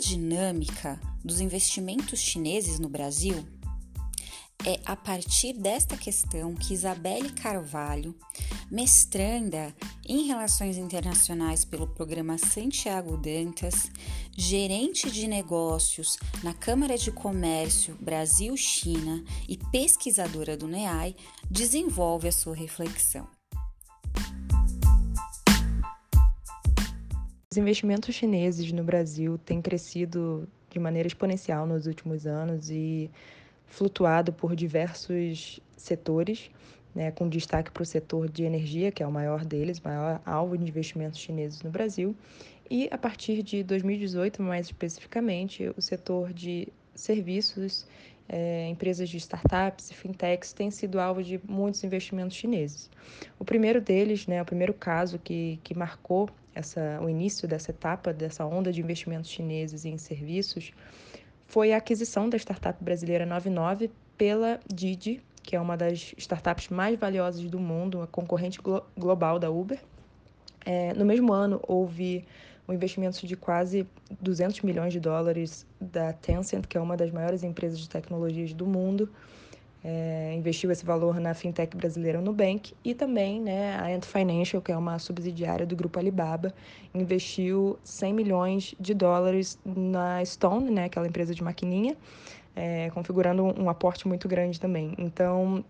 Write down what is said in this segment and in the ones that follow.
dinâmica dos investimentos chineses no Brasil é a partir desta questão que Isabelle Carvalho, mestranda em Relações Internacionais pelo programa Santiago Dantas, gerente de negócios na Câmara de Comércio Brasil-China e pesquisadora do NEAI, desenvolve a sua reflexão. Os investimentos chineses no Brasil têm crescido de maneira exponencial nos últimos anos e flutuado por diversos setores, né, com destaque para o setor de energia, que é o maior deles, maior alvo de investimentos chineses no Brasil, e a partir de 2018, mais especificamente, o setor de serviços, é, empresas de startups e fintechs têm sido alvo de muitos investimentos chineses. O primeiro deles, né, o primeiro caso que, que marcou essa, o início dessa etapa, dessa onda de investimentos chineses em serviços, foi a aquisição da startup brasileira 99 pela Didi, que é uma das startups mais valiosas do mundo, uma concorrente glo global da Uber. É, no mesmo ano, houve um investimento de quase 200 milhões de dólares da Tencent, que é uma das maiores empresas de tecnologias do mundo, é, investiu esse valor na fintech brasileira Nubank e também né, a Ant Financial, que é uma subsidiária do grupo Alibaba, investiu 100 milhões de dólares na Stone, né, aquela empresa de maquininha, é, configurando um aporte muito grande também. Então,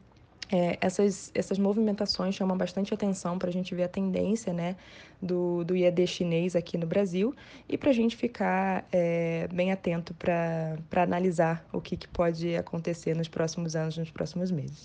é, essas, essas movimentações chamam bastante atenção para a gente ver a tendência né, do, do IED chinês aqui no Brasil e para a gente ficar é, bem atento para analisar o que, que pode acontecer nos próximos anos, nos próximos meses.